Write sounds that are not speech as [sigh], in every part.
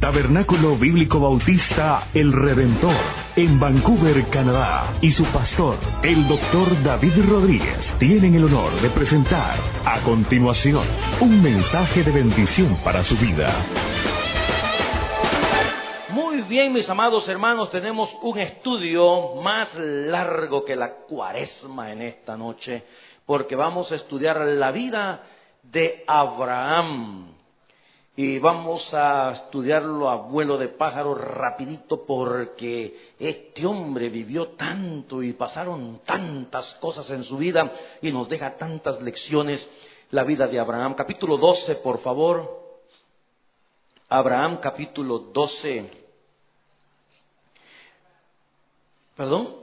Tabernáculo Bíblico Bautista El Redentor, en Vancouver, Canadá, y su pastor, el doctor David Rodríguez, tienen el honor de presentar a continuación un mensaje de bendición para su vida. Muy bien, mis amados hermanos, tenemos un estudio más largo que la cuaresma en esta noche, porque vamos a estudiar la vida de Abraham y vamos a estudiarlo a vuelo de pájaro rapidito porque este hombre vivió tanto y pasaron tantas cosas en su vida y nos deja tantas lecciones la vida de Abraham. Capítulo 12, por favor. Abraham capítulo 12. Perdón.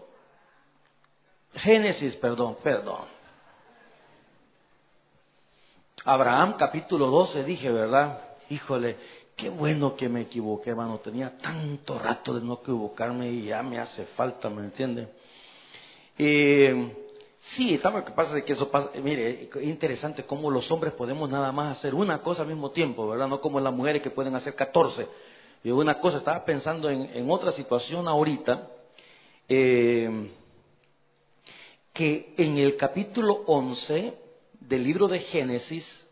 Génesis, perdón, perdón. Abraham capítulo 12 dije, ¿verdad? Híjole, qué bueno que me equivoqué, hermano. Tenía tanto rato de no equivocarme y ya me hace falta, ¿me entiende? sí, está lo que pasa que eso pasa, mire, es interesante cómo los hombres podemos nada más hacer una cosa al mismo tiempo, ¿verdad? No como las mujeres que pueden hacer 14. Y una cosa, estaba pensando en, otra situación ahorita, eh, que en el capítulo 11 del libro de Génesis,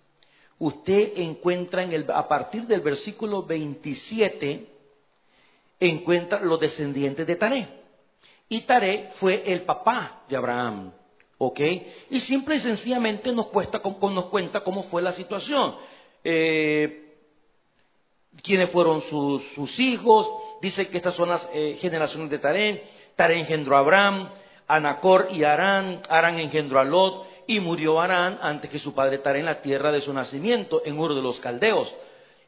usted encuentra en el, a partir del versículo 27, encuentra los descendientes de Taré. Y Taré fue el papá de Abraham. ¿Ok? Y simple y sencillamente nos, nos cuenta cómo fue la situación. Eh, quiénes fueron sus, hijos. Dice que estas son las eh, generaciones de Taré. Taré engendró a Abraham, Anacor y Arán. Arán engendró a Lot y murió Arán antes que su padre Taré en la tierra de su nacimiento, en Ur de los Caldeos.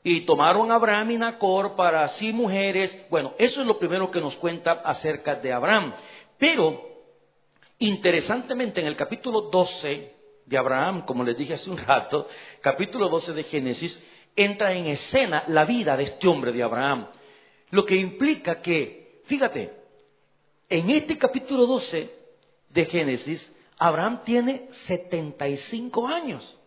Y tomaron a Abraham y Nacor para sí mujeres. Bueno, eso es lo primero que nos cuenta acerca de Abraham. Pero, interesantemente, en el capítulo 12 de Abraham, como les dije hace un rato, capítulo 12 de Génesis, entra en escena la vida de este hombre de Abraham. Lo que implica que, fíjate, en este capítulo 12 de Génesis, Abraham tiene 75 años.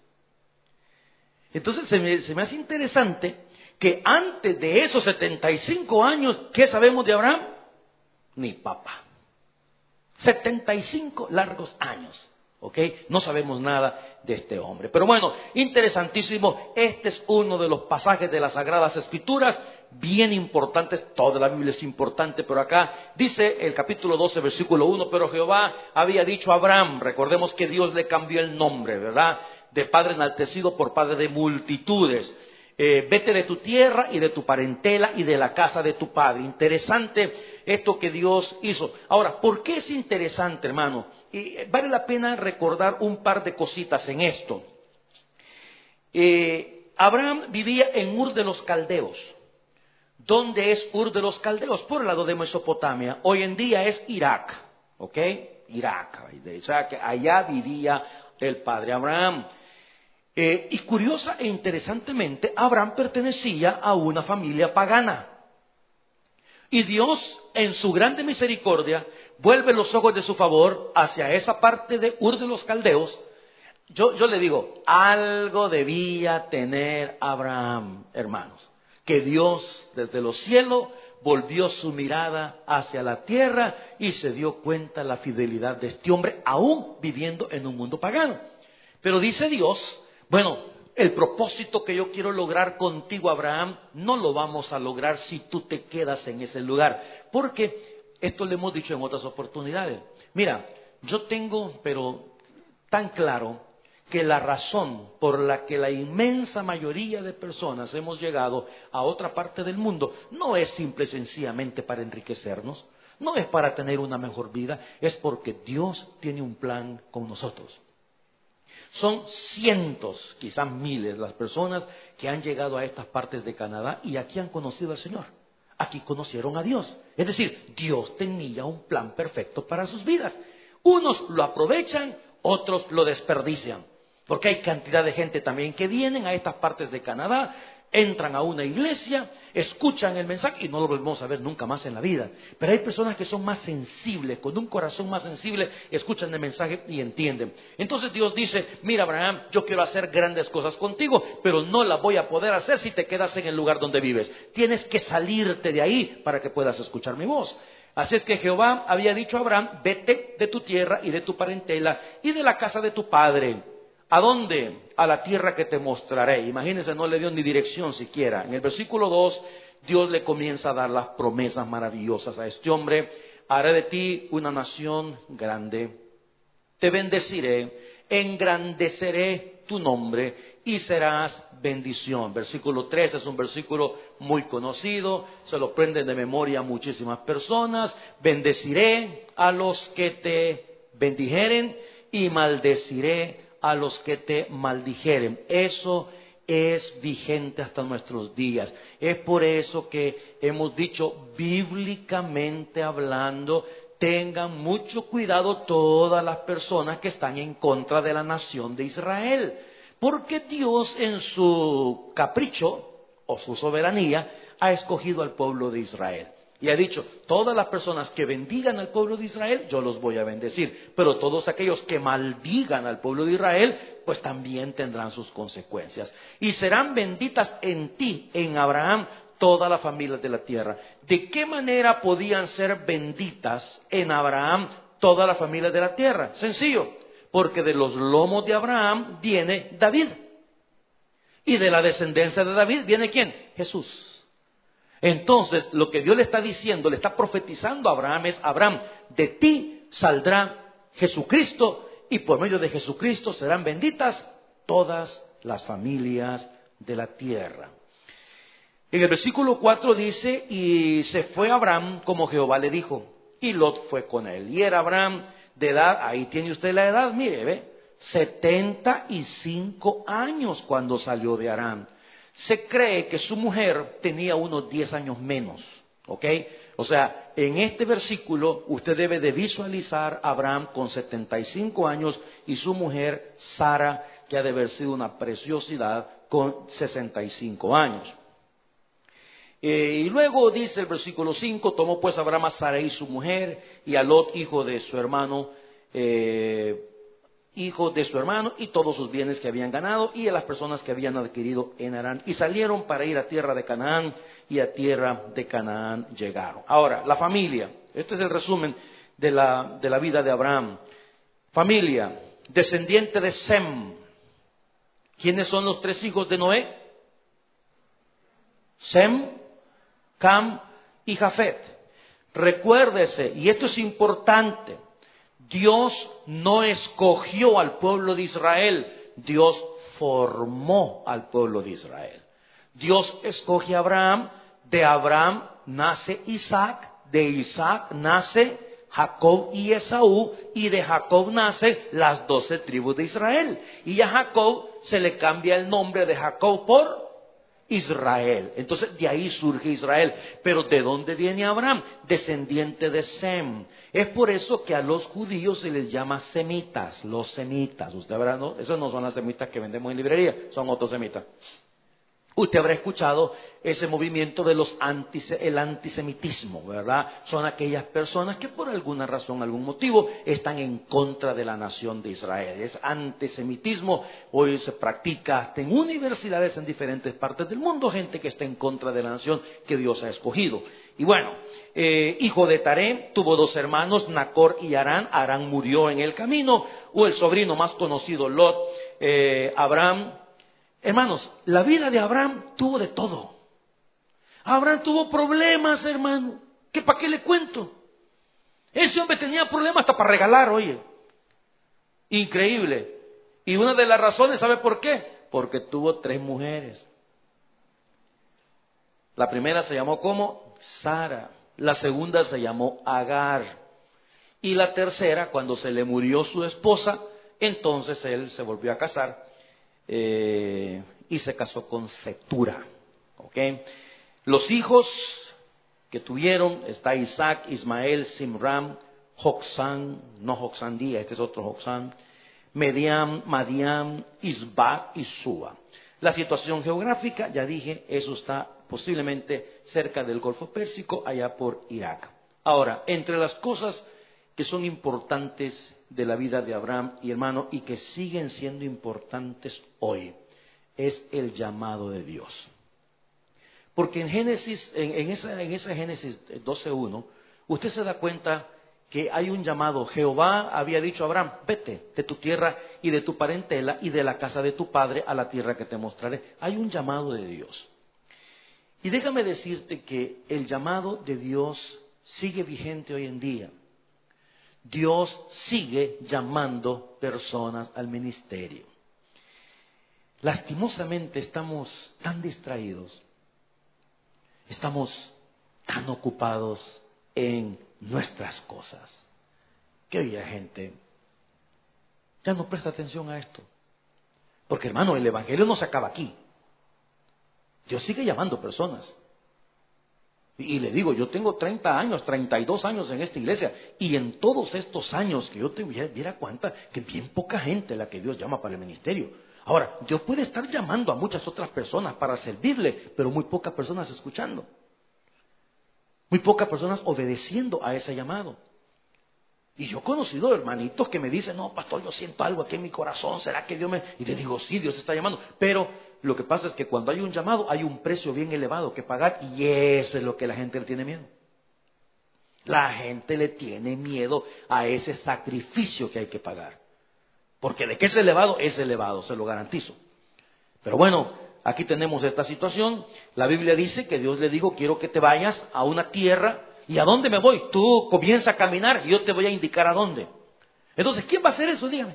Entonces se me, hace interesante que antes de esos 75 años, ¿qué sabemos de Abraham? Ni papá. 75 largos años. ¿Ok? No sabemos nada de este hombre. Pero bueno, interesantísimo. Este es uno de los pasajes de las Sagradas Escrituras, bien importantes. Toda la Biblia es importante, pero acá dice el capítulo 12, versículo 1, pero Jehová había dicho a Abraham, recordemos que Dios le cambió el nombre, ¿verdad? De padre enaltecido por padre de multitudes. Eh, vete de tu tierra y de tu parentela y de la casa de tu padre. Interesante esto que Dios hizo. Ahora, ¿por qué es interesante, hermano? Vale la pena recordar un par de cositas en esto. Eh, Abraham vivía en Ur de los Caldeos. ¿Dónde es Ur de los Caldeos? Por el lado de Mesopotamia. Hoy en día es Irak. ¿Ok? Irak. O sea, que allá vivía el padre Abraham. Eh, y curiosa e interesantemente, Abraham pertenecía a una familia pagana. Y Dios, en su grande misericordia, vuelve los ojos de su favor hacia esa parte de Ur de los Caldeos, yo, le digo, algo debía tener Abraham, hermanos, que Dios desde los cielos volvió su mirada hacia la tierra y se dio cuenta la fidelidad de este hombre, aún viviendo en un mundo pagano. Pero dice Dios, bueno, el propósito que yo quiero lograr contigo, Abraham, no lo vamos a lograr si tú te quedas en ese lugar, porque esto le hemos dicho en otras oportunidades. Mira, yo tengo, pero tan claro, que la razón por la que la inmensa mayoría de personas hemos llegado a otra parte del mundo no es simple y sencillamente para enriquecernos, no es para tener una mejor vida, es porque Dios tiene un plan con nosotros. Son cientos, quizás miles, las personas que han llegado a estas partes de Canadá y aquí han conocido al Señor aquí conocieron a Dios. Es decir, Dios tenía un plan perfecto para sus vidas. Unos lo aprovechan, otros lo desperdician. Porque hay cantidad de gente también que vienen a estas partes de Canadá, entran a una iglesia, escuchan el mensaje y no lo volvemos a ver nunca más en la vida. Pero hay personas que son más sensibles, con un corazón más sensible, escuchan el mensaje y entienden. Entonces Dios dice, mira Abraham, yo quiero hacer grandes cosas contigo, pero no las voy a poder hacer si te quedas en el lugar donde vives. Tienes que salirte de ahí para que puedas escuchar mi voz. Así es que Jehová había dicho a Abraham, vete de tu tierra y de tu parentela y de la casa de tu padre ¿A dónde? A la tierra que te mostraré. Imagínense, no le dio ni dirección siquiera. En el versículo 2, Dios le comienza a dar las promesas maravillosas a este hombre. Haré de ti una nación grande. Te bendeciré, engrandeceré tu nombre y serás bendición. Versículo 3 es un versículo muy conocido, se lo prenden de memoria muchísimas personas. Bendeciré a los que te bendijeren y maldeciré a los que te maldijeren. Eso es vigente hasta nuestros días. Es por eso que hemos dicho, bíblicamente hablando, tengan mucho cuidado todas las personas que están en contra de la nación de Israel. Porque Dios en su capricho o su soberanía ha escogido al pueblo de Israel. Y ha dicho, todas las personas que bendigan al pueblo de Israel, yo los voy a bendecir. Pero todos aquellos que maldigan al pueblo de Israel, pues también tendrán sus consecuencias. Y serán benditas en ti, en Abraham, todas las familias de la tierra. ¿De qué manera podían ser benditas en Abraham todas las familias de la tierra? Sencillo, porque de los lomos de Abraham viene David. Y de la descendencia de David viene quién? Jesús. Entonces, lo que Dios le está diciendo, le está profetizando a Abraham es, Abraham, de ti saldrá Jesucristo y por medio de Jesucristo serán benditas todas las familias de la tierra. En el versículo 4 dice, y se fue Abraham como Jehová le dijo, y Lot fue con él. Y era Abraham de edad, ahí tiene usted la edad, mire, ve, 75 años cuando salió de Aram se cree que su mujer tenía unos 10 años menos. ¿Ok? O sea, en este versículo usted debe de visualizar a Abraham con 75 años y su mujer Sara, que ha de haber sido una preciosidad, con 65 años. Eh, y luego dice el versículo 5, tomó pues Abraham a Sara y su mujer y a Lot, hijo de su hermano, eh, hijo de su hermano, y todos sus bienes que habían ganado, y a las personas que habían adquirido en Arán. Y salieron para ir a tierra de Canaán, y a tierra de Canaán llegaron. Ahora, la familia. Este es el resumen de la, de la vida de Abraham. Familia, descendiente de Sem. ¿Quiénes son los tres hijos de Noé? Sem, Cam y Jafet. Recuérdese, y esto es importante, Dios no escogió al pueblo de Israel, Dios formó al pueblo de Israel. Dios escoge a Abraham, de Abraham nace Isaac, de Isaac nace Jacob y Esaú, y de Jacob nacen las doce tribus de Israel. Y a Jacob se le cambia el nombre de Jacob por Israel. Entonces de ahí surge Israel. Pero ¿de dónde viene Abraham? Descendiente de Sem. Es por eso que a los judíos se les llama semitas, los semitas. Usted habrá, ¿no? Esos no son las semitas que vendemos en librería, son otros semitas. Usted habrá escuchado ese movimiento de los el antisemitismo, ¿verdad? Son aquellas personas que por alguna razón, algún motivo, están en contra de la nación de Israel. Es antisemitismo, hoy se practica hasta en universidades en diferentes partes del mundo, gente que está en contra de la nación que Dios ha escogido. Y bueno, eh, hijo de Taré, tuvo dos hermanos, Nacor y Arán. Arán murió en el camino, o el sobrino más conocido, Lot. Eh, Abraham Hermanos, la vida de Abraham tuvo de todo. Abraham tuvo problemas, hermano. ¿Qué para qué le cuento? Ese hombre tenía problemas hasta para regalar, oye. Increíble. Y una de las razones, ¿sabe por qué? Porque tuvo tres mujeres. La primera se llamó como Sara. La segunda se llamó Agar. Y la tercera, cuando se le murió su esposa, entonces él se volvió a casar eh, y se casó con Setura. Los hijos que tuvieron está Isaac, Ismael, Simram, Joxán, no Joxandía, este es otro Joxán, Mediam, Madiam, Isba y Suba. La situación geográfica, ya dije, eso está posiblemente cerca del Golfo Pérsico, allá por Irak. Ahora, entre las cosas que son importantes de la vida de Abraham y hermano y que siguen siendo importantes hoy, es el llamado de Dios. Porque en Génesis, en, esa, en esa Génesis 12.1, usted se da cuenta que hay un llamado. Jehová había dicho a Abraham, vete de tu tierra y de tu parentela y de la casa de tu padre a la tierra que te mostraré. Hay un llamado de Dios. Y déjame decirte que el llamado de Dios sigue vigente hoy en día. Dios sigue llamando personas al ministerio. Lastimosamente estamos tan distraídos, estamos tan ocupados en nuestras cosas. Que hoy gente ya no presta atención a esto. Porque hermano, el Evangelio no se acaba aquí. Dios sigue llamando personas. Y, le digo, yo tengo 30 años, 32 años en esta iglesia, y en todos estos años que yo te viera cuenta que bien poca gente la que Dios llama para el ministerio. Ahora, Dios puede estar llamando a muchas otras personas para servirle, pero muy pocas personas escuchando. Muy pocas personas obedeciendo a ese llamado. Y yo he conocido hermanitos que me dicen, no, pastor, yo siento algo aquí en mi corazón, ¿será que Dios me...? Y le digo, sí, Dios está llamando. Pero lo que pasa es que cuando hay un llamado hay un precio bien elevado que pagar y eso es lo que la gente le tiene miedo. La gente le tiene miedo a ese sacrificio que hay que pagar. Porque de que es elevado, es elevado, se lo garantizo. Pero bueno, Aquí tenemos esta situación. La Biblia dice que Dios le dijo, quiero que te vayas a una tierra. ¿Y a dónde me voy? Tú comienza a caminar y yo te voy a indicar a dónde. Entonces, ¿quién va a hacer eso? Dígame.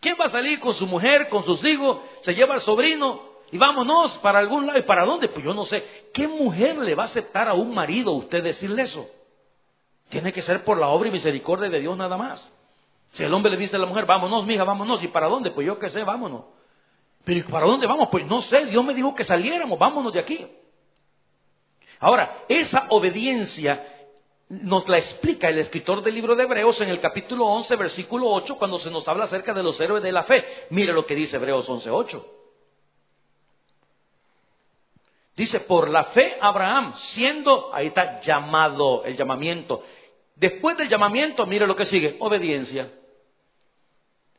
¿Quién va a salir con su mujer, con sus hijos? Se lleva al sobrino y vámonos para algún lado. ¿Y para dónde? Pues yo no sé. ¿Qué mujer le va a aceptar a un marido usted decirle eso? Tiene que ser por la obra y misericordia de Dios nada más. Si el hombre le dice a la mujer, vámonos, mija, vámonos. ¿Y para dónde? Pues yo qué sé, vámonos. Pero ¿para dónde vamos? Pues no sé, Dios me dijo que saliéramos, vámonos de aquí. Ahora, esa obediencia nos la explica el escritor del libro de Hebreos en el capítulo 11, versículo 8, cuando se nos habla acerca de los héroes de la fe. Mire lo que dice Hebreos 11, 8. Dice, por la fe Abraham, siendo, ahí está, llamado, el llamamiento. Después del llamamiento, mire lo que sigue, obediencia.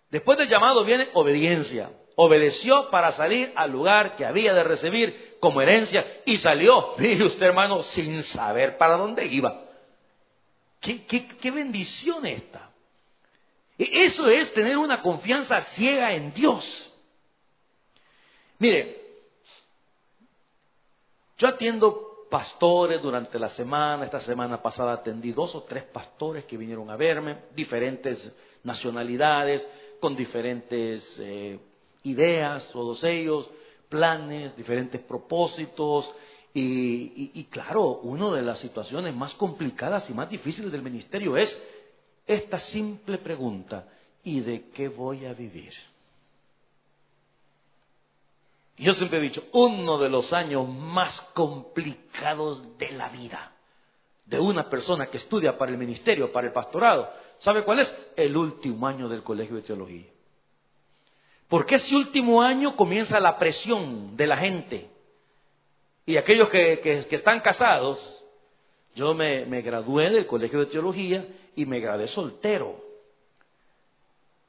Después del llamado viene obediencia obedeció para salir al lugar que había de recibir como herencia y salió, [laughs] mire usted hermano, sin saber para dónde iba. ¿Qué, bendición esta? E, eso es tener una confianza ciega en Dios. Mire, yo atiendo pastores durante la semana, esta semana pasada atendí dos o tres pastores que vinieron a verme, diferentes nacionalidades, con diferentes eh, ideas, todos ellos, planes, diferentes propósitos. Y, claro, una de las situaciones más complicadas y más difíciles del ministerio es esta simple pregunta, ¿y de qué voy a vivir? Yo siempre he dicho, uno de los años más complicados de la vida de una persona que estudia para el ministerio, para el pastorado, ¿sabe cuál es? El último año del colegio de teología. Porque ese último año comienza la presión de la gente. Y aquellos que, están casados, yo me, gradué del colegio de teología y me gradué soltero.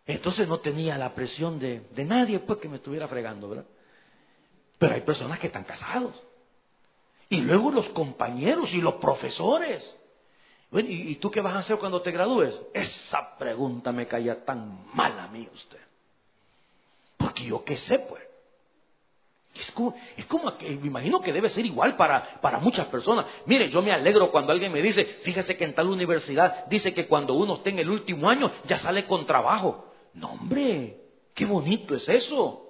Entonces no tenía la presión de, nadie pues que me estuviera fregando, ¿verdad? Pero hay personas que están casados. Y luego los compañeros y los profesores. ¿y, ¿y, tú qué vas a hacer cuando te gradúes? Esa pregunta me caía tan mal a mí usted. Porque yo qué sé, pues. Es como, es que me imagino que debe ser igual para, para muchas personas. Mire, yo me alegro cuando alguien me dice, fíjese que en tal universidad dice que cuando uno esté en el último año ya sale con trabajo. No, hombre, qué bonito es eso.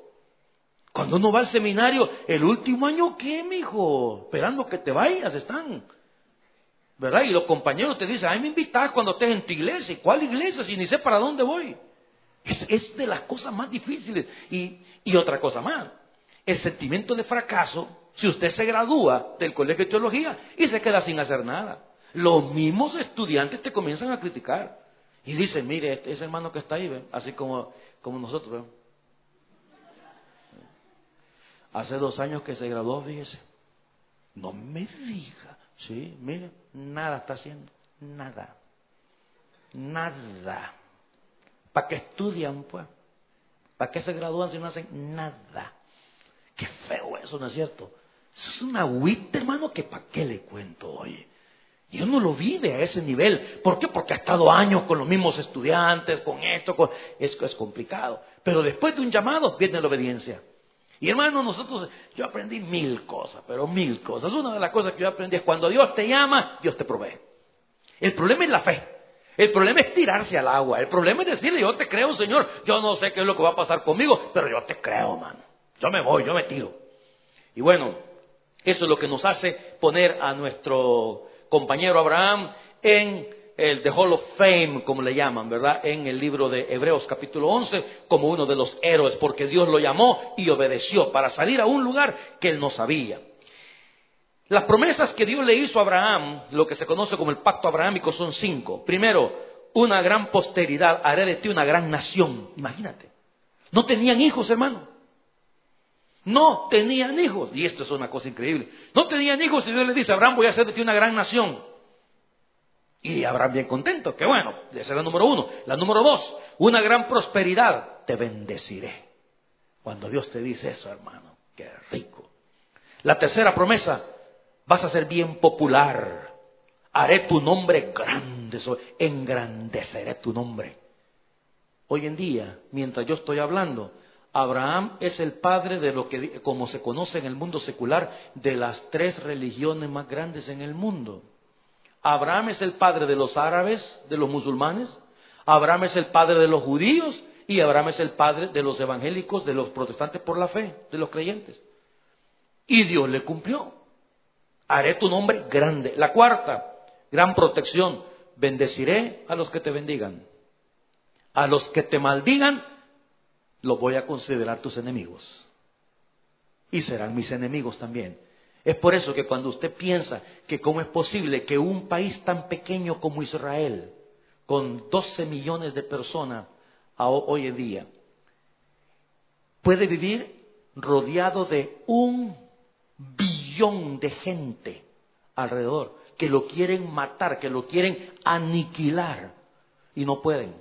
Cuando uno va al seminario, el último año, ¿qué, mijo? Esperando que te vayas, están. ¿Verdad? Y los compañeros te dicen, ay, me invitas cuando estés en tu iglesia. ¿Cuál iglesia? Si ni sé para dónde voy. Es, de las cosas más difíciles. Y, y otra cosa más, el sentimiento de fracaso, si usted se gradúa del colegio de teología y se queda sin hacer nada. Los mismos estudiantes te comienzan a criticar. Y dicen, mire, este, ese hermano que está ahí, así como, como nosotros. Hace dos años que se graduó, fíjese. No me diga. Sí, mire, nada está haciendo. Nada. Nada. ¿Para qué estudian, pues? ¿Para qué se gradúan si no hacen nada? Qué feo eso, ¿no es cierto? Eso es una agüita, hermano, que para qué le cuento, oye. Y uno lo vive a ese nivel. ¿Por qué? Porque ha estado años con los mismos estudiantes, con esto, con... Esto es complicado. Pero después de un llamado viene la obediencia. Y hermano, nosotros, yo aprendí mil cosas, pero mil cosas. Una de las cosas que yo aprendí es cuando Dios te llama, Dios te provee. El problema es la fe. El problema es tirarse al agua. El problema es decirle, yo te creo, Señor. Yo no sé qué es lo que va a pasar conmigo, pero yo te creo, hermano. Yo me voy, yo me tiro. Y bueno, eso es lo que nos hace poner a nuestro compañero Abraham en el The Hall of Fame, como le llaman, ¿verdad? En el libro de Hebreos capítulo 11, como uno de los héroes, porque Dios lo llamó y obedeció para salir a un lugar que él no sabía. Las promesas que Dios le hizo a Abraham, lo que se conoce como el pacto abrahámico, son cinco. Primero, una gran posteridad, haré de ti una gran nación. Imagínate. No tenían hijos, hermano. No tenían hijos. Y esto es una cosa increíble. No tenían hijos y Dios le dice, Abraham, voy a hacer de ti una gran nación. Y Abraham bien contento, que bueno, esa es la número uno. La número dos, una gran prosperidad, te bendeciré. Cuando Dios te dice eso, hermano, qué rico. La tercera promesa, vas a ser bien popular. Haré tu nombre grande, engrandeceré tu nombre. Hoy en día, mientras yo estoy hablando, Abraham es el padre de lo que, como se conoce en el mundo secular, de las tres religiones más grandes en el mundo. Abraham es el padre de los árabes, de los musulmanes, Abraham es el padre de los judíos y Abraham es el padre de los evangélicos, de los protestantes por la fe, de los creyentes. Y Dios le cumplió. Haré tu nombre grande. La cuarta, gran protección. Bendeciré a los que te bendigan. A los que te maldigan, los voy a considerar tus enemigos. Y serán mis enemigos también. Es por eso que cuando usted piensa que cómo es posible que un país tan pequeño como Israel, con 12 millones de personas hoy en día, puede vivir rodeado de un billón de gente alrededor, que lo quieren matar, que lo quieren aniquilar, y no pueden.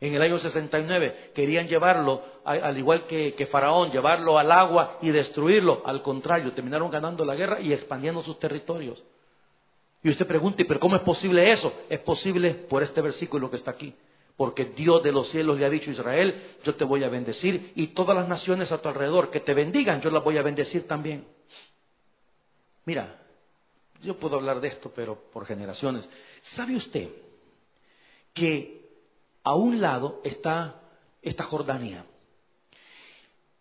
En el año 69 querían llevarlo, al igual que, Faraón, llevarlo al agua y destruirlo. Al contrario, terminaron ganando la guerra y expandiendo sus territorios. Y usted pregunta, ¿pero cómo es posible eso? Es posible por este versículo que está aquí. Porque Dios de los cielos le ha dicho a Israel, yo te voy a bendecir y todas las naciones a tu alrededor que te bendigan, yo las voy a bendecir también. Mira, yo puedo hablar de esto, pero por generaciones. ¿Sabe usted que a un lado está esta Jordania.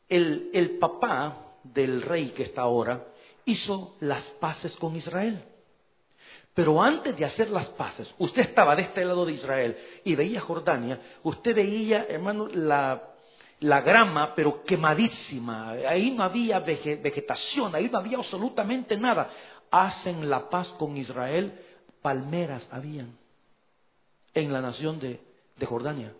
El, papá del rey que está ahora hizo las paces con Israel. Pero antes de hacer las paces, usted estaba de este lado de Israel y veía Jordania, usted veía, hermano, la, la grama, pero quemadísima. Ahí no había vegetación, ahí no había absolutamente nada. Hacen la paz con Israel, palmeras habían en la nación de, de Jordania.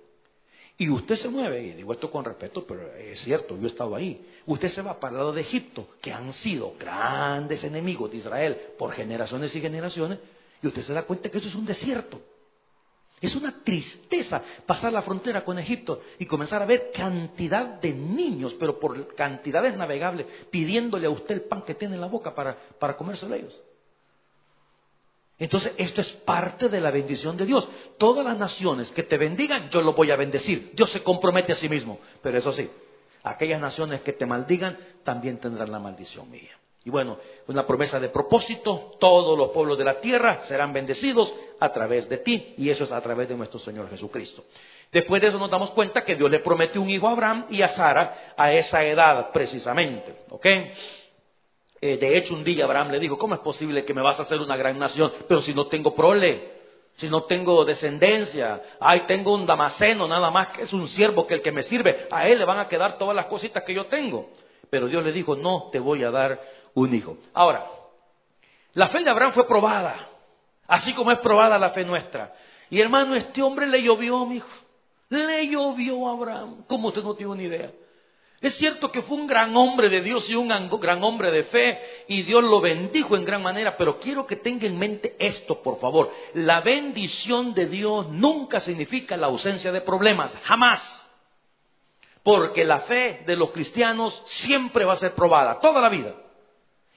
Y usted se mueve, y digo esto con respeto, pero es cierto, yo he estado ahí. Usted se va para el lado de Egipto, que han sido grandes enemigos de Israel por generaciones y generaciones, y usted se da cuenta que eso es un desierto. Es una tristeza pasar la frontera con Egipto y comenzar a ver cantidad de niños, pero por cantidades navegables, pidiéndole a usted el pan que tiene en la boca para, para comérselo ellos. Entonces, esto es parte de la bendición de Dios. Todas las naciones que te bendigan, yo los voy a bendecir. Dios se compromete a sí mismo. Pero eso sí, aquellas naciones que te maldigan, también tendrán la maldición mía. Y bueno, una promesa de propósito, todos los pueblos de la tierra serán bendecidos a través de ti, y eso es a través de nuestro Señor Jesucristo. Después de eso nos damos cuenta que Dios le promete un hijo a Abraham y a Sara a esa edad precisamente. ¿Ok? Eh, de hecho, un día Abraham le dijo, ¿cómo es posible que me vas a hacer una gran nación, pero si no tengo prole, si no tengo descendencia, ay, tengo un damaseno nada más que es un siervo que el que me sirve, a él le van a quedar todas las cositas que yo tengo. Pero Dios le dijo, no te voy a dar un hijo. Ahora, la fe de Abraham fue probada, así como es probada la fe nuestra. Y hermano, este hombre le llovió, mi hijo. Le llovió a Abraham, como usted no tiene ni idea. Es cierto que fue un gran hombre de Dios y un gran hombre de fe y Dios lo bendijo en gran manera, pero quiero que tenga en mente esto, por favor. La bendición de Dios nunca significa la ausencia de problemas, jamás. Porque la fe de los cristianos siempre va a ser probada, toda la vida.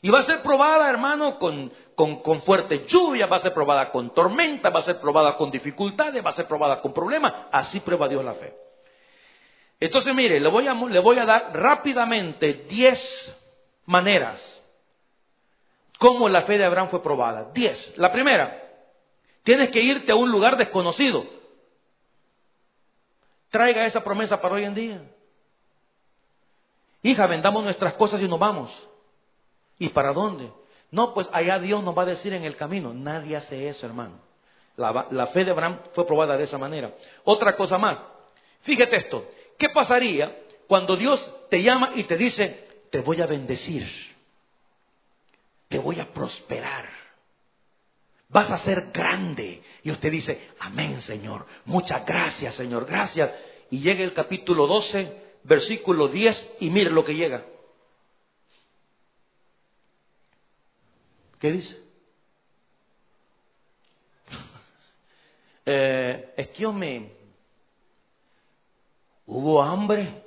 Y va a ser probada, hermano, con, con, fuerte lluvia, va a ser probada con tormenta, va a ser probada con dificultades, va a ser probada con problemas. Así prueba Dios la fe. Entonces, mire, le voy a, le voy a dar rápidamente diez maneras cómo la fe de Abraham fue probada. Diez. La primera, tienes que irte a un lugar desconocido. Traiga esa promesa para hoy en día. Hija, vendamos nuestras cosas y nos vamos. ¿Y para dónde? No, pues allá Dios nos va a decir en el camino. Nadie hace eso, hermano. La, la fe de Abraham fue probada de esa manera. Otra cosa más. Fíjate esto. ¿Qué pasaría cuando Dios te llama y te dice, te voy a bendecir, te voy a prosperar, vas a ser grande? Y usted dice, amén Señor, muchas gracias Señor, gracias. Y llega el capítulo 12, versículo 10 y mire lo que llega. ¿Qué dice? [laughs] eh, yo me, Hubo hambre.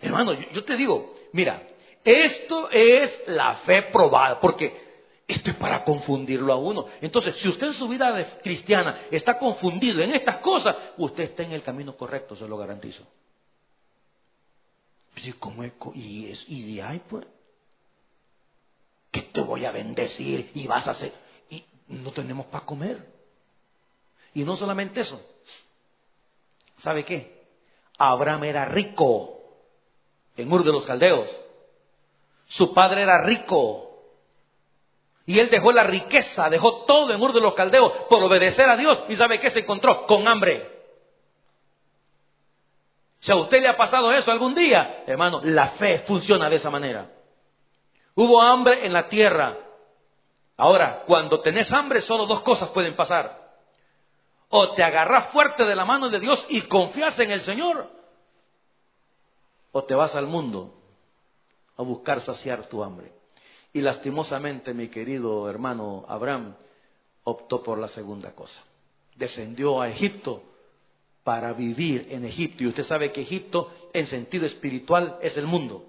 Hermano, yo, te digo, mira, esto es la fe probada, porque esto es para confundirlo a uno. Entonces, si usted en su vida cristiana está confundido en estas cosas, usted está en el camino correcto, se lo garantizo. Y, es, y de ahí, pues, que te voy a bendecir y vas a hacer, y no tenemos para comer. Y no solamente eso, ¿Sabe qué? Abraham era rico en Ur de los Caldeos. Su padre era rico. Y él dejó la riqueza, dejó todo en Ur de los Caldeos por obedecer a Dios. ¿Y sabe qué se encontró? Con hambre. Si a usted le ha pasado eso algún día, hermano, la fe funciona de esa manera. Hubo hambre en la tierra. Ahora, cuando tenés hambre, solo dos cosas pueden pasar. O te agarras fuerte de la mano de Dios y confías en el Señor. O te vas al mundo a buscar saciar tu hambre. Y lastimosamente, mi querido hermano Abraham optó por la segunda cosa. Descendió a Egipto para vivir en Egipto. Y usted sabe que Egipto, en sentido espiritual, es el mundo.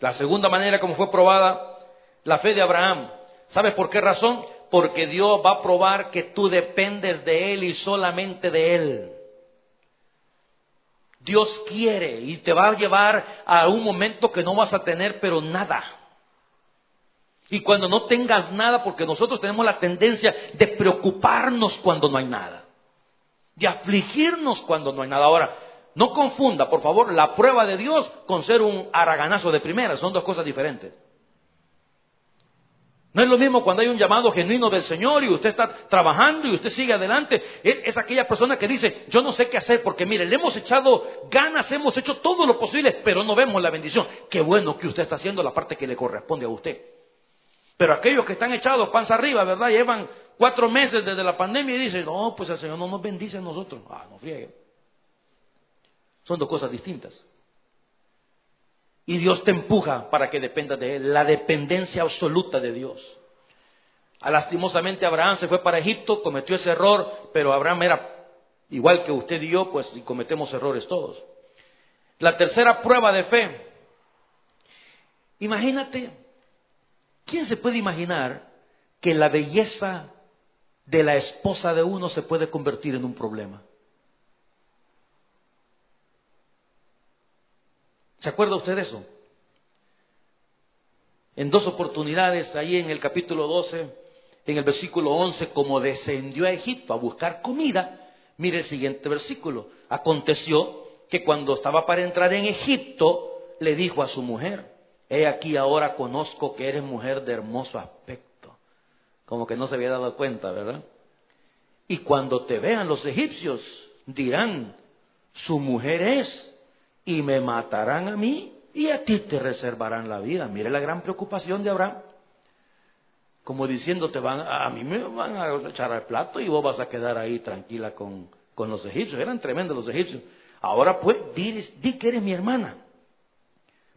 La segunda manera como fue probada la fe de Abraham. ¿Sabe por qué razón? Porque Dios va a probar que tú dependes de Él y solamente de Él. Dios quiere y te va a llevar a un momento que no vas a tener pero nada. Y cuando no tengas nada, porque nosotros tenemos la tendencia de preocuparnos cuando no hay nada, de afligirnos cuando no hay nada. Ahora, no confunda, por favor, la prueba de Dios con ser un araganazo de primera, son dos cosas diferentes. No es lo mismo cuando hay un llamado genuino del Señor y usted está trabajando y usted sigue adelante. Es aquella persona que dice, yo no sé qué hacer porque mire, le hemos echado ganas, hemos hecho todo lo posible, pero no vemos la bendición. Qué bueno que usted está haciendo la parte que le corresponde a usted. Pero aquellos que están echados panza arriba, ¿verdad? Llevan cuatro meses desde la pandemia y dicen, no, pues el Señor no nos bendice a nosotros. Ah, no friegue. Son dos cosas distintas. Y Dios te empuja para que dependas de Él. La dependencia absoluta de Dios. Ah, lastimosamente Abraham se fue para Egipto, cometió ese error, pero Abraham era igual que usted y yo, pues y cometemos errores todos. La tercera prueba de fe. Imagínate, ¿quién se puede imaginar que la belleza de la esposa de uno se puede convertir en un problema? ¿Se acuerda usted de eso? En dos oportunidades, ahí en el capítulo 12, en el versículo 11, como descendió a Egipto a buscar comida, mire el siguiente versículo. Aconteció que cuando estaba para entrar en Egipto, le dijo a su mujer, he aquí ahora conozco que eres mujer de hermoso aspecto. Como que no se había dado cuenta, ¿verdad? Y cuando te vean los egipcios, dirán, su mujer es y me matarán a mí y a ti te reservarán la vida. Mire la gran preocupación de Abraham. Como diciendo, te van, a mí me van a echar al plato y vos vas a quedar ahí tranquila con, con los egipcios. Eran tremendos los egipcios. Ahora pues, di, di que eres mi hermana,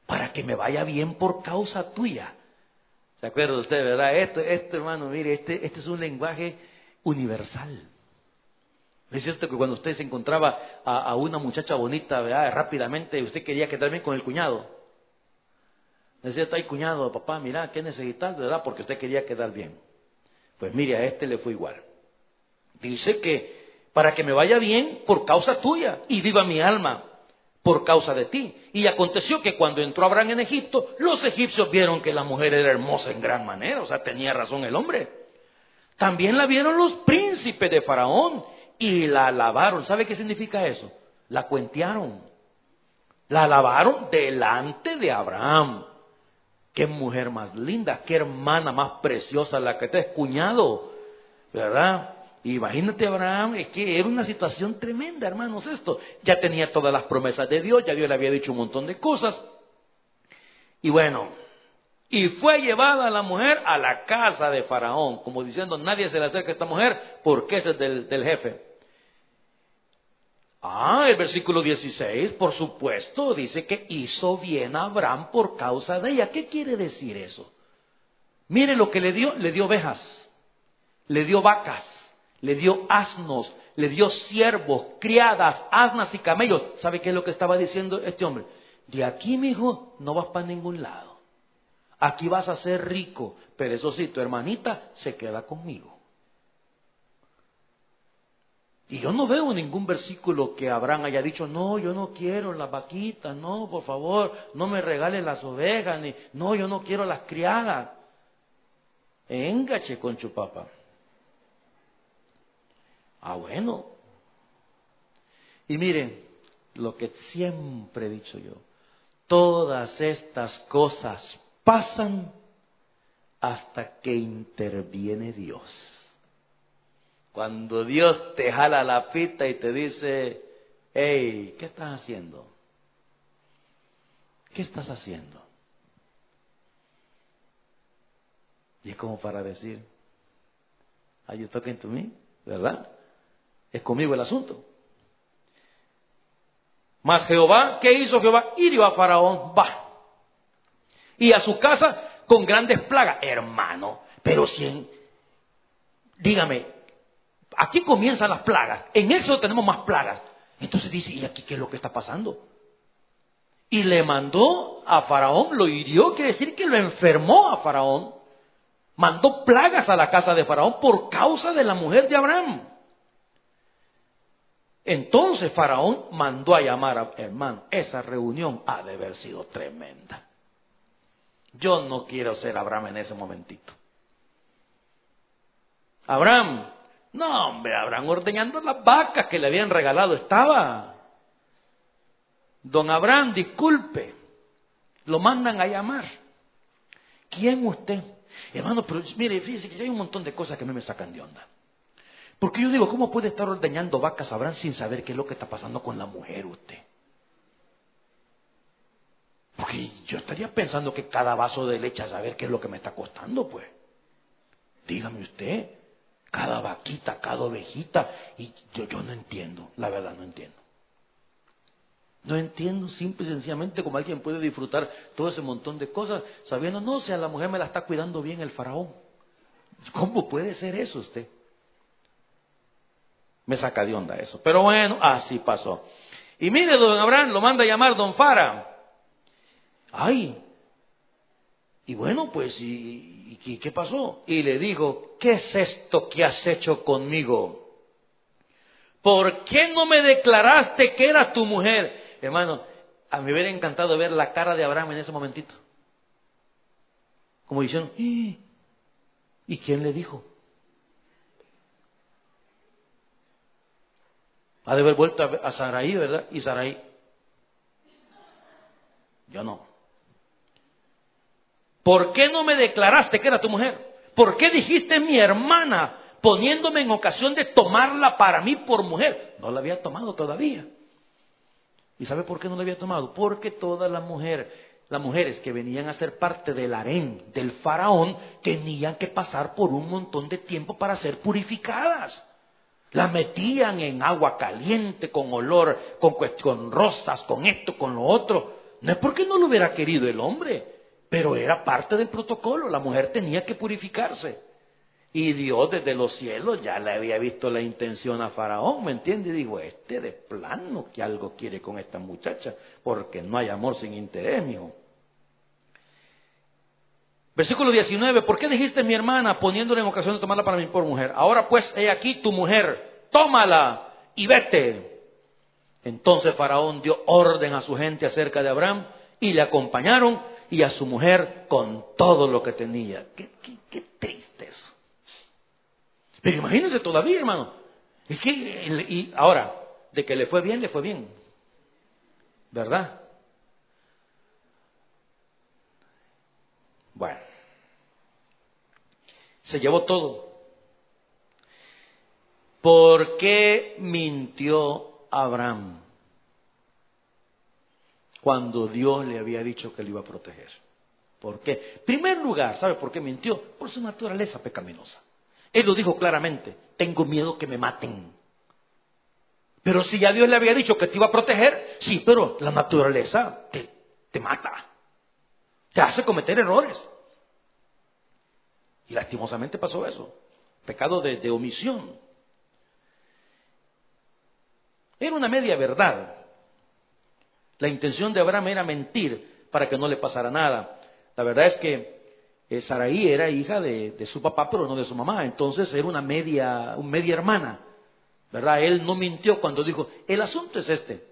para que me vaya bien por causa tuya. ¿Se acuerda usted, verdad? Esto, esto hermano, mire, este, este es un lenguaje universal. Es cierto que cuando usted se encontraba a, una muchacha bonita, ¿verdad? rápidamente usted quería quedar bien con el cuñado. Es cierto, ay cuñado, papá, mira, ¿qué necesitas? ¿Verdad? Porque usted quería quedar bien. Pues mire, a este le fue igual. Dice que para que me vaya bien por causa tuya y viva mi alma por causa de ti. Y aconteció que cuando entró Abraham en Egipto, los egipcios vieron que la mujer era hermosa en gran manera, o sea, tenía razón el hombre. También la vieron los príncipes de Faraón y la alabaron. ¿Sabe qué significa eso? La cuentearon. La alabaron delante de Abraham. Qué mujer más linda, qué hermana más preciosa la que te has cuñado, ¿verdad? Imagínate Abraham, es que era una situación tremenda, hermanos, esto. Ya tenía todas las promesas de Dios, ya Dios le había dicho un montón de cosas. Y bueno, y fue llevada la mujer a la casa de Faraón, como diciendo, nadie se le acerca a esta mujer porque es del, del jefe. Ah, el versículo 16, por supuesto, dice que hizo bien a Abraham por causa de ella. ¿Qué quiere decir eso? Mire lo que le dio, le dio ovejas, le dio vacas, le dio asnos, le dio siervos, criadas, asnas y camellos. ¿Sabe qué es lo que estaba diciendo este hombre? De aquí, mi hijo, no vas para ningún lado. Aquí vas a ser rico, pero eso sí, tu hermanita se queda conmigo. Y yo no veo ningún versículo que Abraham haya dicho, no, yo no quiero las vaquitas, no, por favor, no me regale las ovejas, ni, no, yo no quiero las criadas. Engache con chupapa. Ah, bueno. Y miren, lo que siempre he dicho yo, todas estas cosas pasan hasta que interviene Dios. Cuando Dios te jala la pita y te dice, hey, ¿qué estás haciendo? ¿Qué estás haciendo? Y es como para decir, are you talking to me? ¿Verdad? Es conmigo el asunto. Mas Jehová, ¿qué hizo Jehová? Hirió a Faraón, va. Y a su casa con grandes plagas. Hermano, pero si dígame, Aquí comienzan las plagas. En eso tenemos más plagas. Entonces dice, ¿y aquí qué es lo que está pasando? Y le mandó a Faraón, lo hirió, quiere decir que lo enfermó a Faraón. Mandó plagas a la casa de Faraón por causa de la mujer de Abraham. Entonces Faraón mandó a llamar a hermano. Esa reunión ha de haber sido tremenda. Yo no quiero ser Abraham en ese momentito. Abraham, no, hombre, habrán ordeñando las vacas que le habían regalado. Estaba. Don Abraham, disculpe. Lo mandan a llamar. ¿Quién usted? Hermano, pero mire, fíjese que hay un montón de cosas que a mí me sacan de onda. Porque yo digo, ¿cómo puede estar ordeñando vacas Abraham sin saber qué es lo que está pasando con la mujer usted? Porque yo estaría pensando que cada vaso de leche a saber qué es lo que me está costando, pues. Dígame usted cada vaquita, cada ovejita. Y yo, yo no entiendo, la verdad no entiendo. No entiendo simple y sencillamente cómo alguien puede disfrutar todo ese montón de cosas sabiendo, no, si a la mujer me la está cuidando bien el faraón. ¿Cómo puede ser eso usted? Me saca de onda eso. Pero bueno, así pasó. Y mire, don Abraham lo manda a llamar don Fara. Ay. Y bueno, pues, y, ¿y qué pasó? Y le digo, ¿qué es esto que has hecho conmigo? ¿Por qué no me declaraste que era tu mujer? Hermano, a mí me hubiera encantado ver la cara de Abraham en ese momentito. Como diciendo, ¿y, ¿y quién le dijo? Ha de haber vuelto a Saraí, ¿verdad? Y Saraí. Yo no. ¿Por qué no me declaraste que era tu mujer? ¿Por qué dijiste mi hermana poniéndome en ocasión de tomarla para mí por mujer? No la había tomado todavía. ¿Y sabe por qué no la había tomado? Porque todas las mujeres, las mujeres que venían a ser parte del harén del faraón tenían que pasar por un montón de tiempo para ser purificadas. La metían en agua caliente, con olor, con, con rosas, con esto, con lo otro. No es porque no lo hubiera querido el hombre, pero era parte del protocolo. La mujer tenía que purificarse. Y Dios desde los cielos ya le había visto la intención a Faraón, ¿me entiende? Y dijo, este de plano que algo quiere con esta muchacha, porque no hay amor sin interés, mijo. Versículo 19, ¿por qué dijiste mi hermana poniéndole en ocasión de tomarla para mí por mujer? Ahora pues, he aquí tu mujer, tómala y vete. Entonces Faraón dio orden a su gente acerca de Abraham y le acompañaron y a su mujer con todo lo que tenía. Qué, qué, triste eso. Pero imagínense todavía, hermano. Es que, y ahora, de que le fue bien, le fue bien. ¿Verdad? Bueno, se llevó todo. ¿Por qué mintió Abraham cuando Dios le había dicho que le iba a proteger? ¿Por qué? En primer lugar, ¿sabe por qué mintió? Por su naturaleza pecaminosa. Él lo dijo claramente, tengo miedo que me maten. Pero si ya Dios le había dicho que te iba a proteger, sí, pero la naturaleza te, te mata te hace cometer errores. Y lastimosamente pasó eso. Pecado de, omisión. Era una media verdad. La intención de Abraham era mentir para que no le pasara nada. La verdad es que eh, Saraí era hija de, su papá, pero no de su mamá. Entonces era una media, una media hermana. ¿Verdad? Él no mintió cuando dijo, el asunto es este.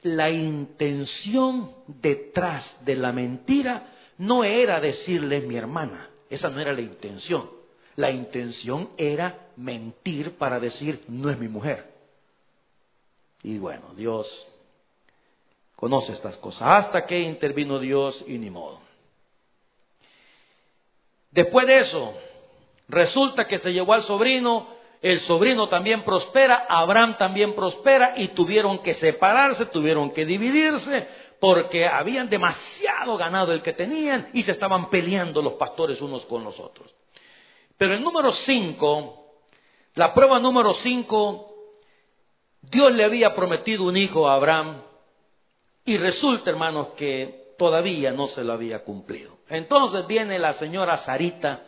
La intención detrás de la mentira no era decirle mi hermana, esa no era la intención. La intención era mentir para decir no es mi mujer. Y bueno, Dios conoce estas cosas. Hasta que intervino Dios y ni modo. Después de eso, resulta que se llevó al sobrino, el sobrino también prospera, Abraham también prospera y tuvieron que separarse, tuvieron que dividirse, porque habían demasiado ganado el que tenían y se estaban peleando los pastores unos con los otros. Pero el número 5, la prueba número 5, Dios le había prometido un hijo a Abraham y resulta, hermanos, que todavía no se lo había cumplido. Entonces viene la señora Sarita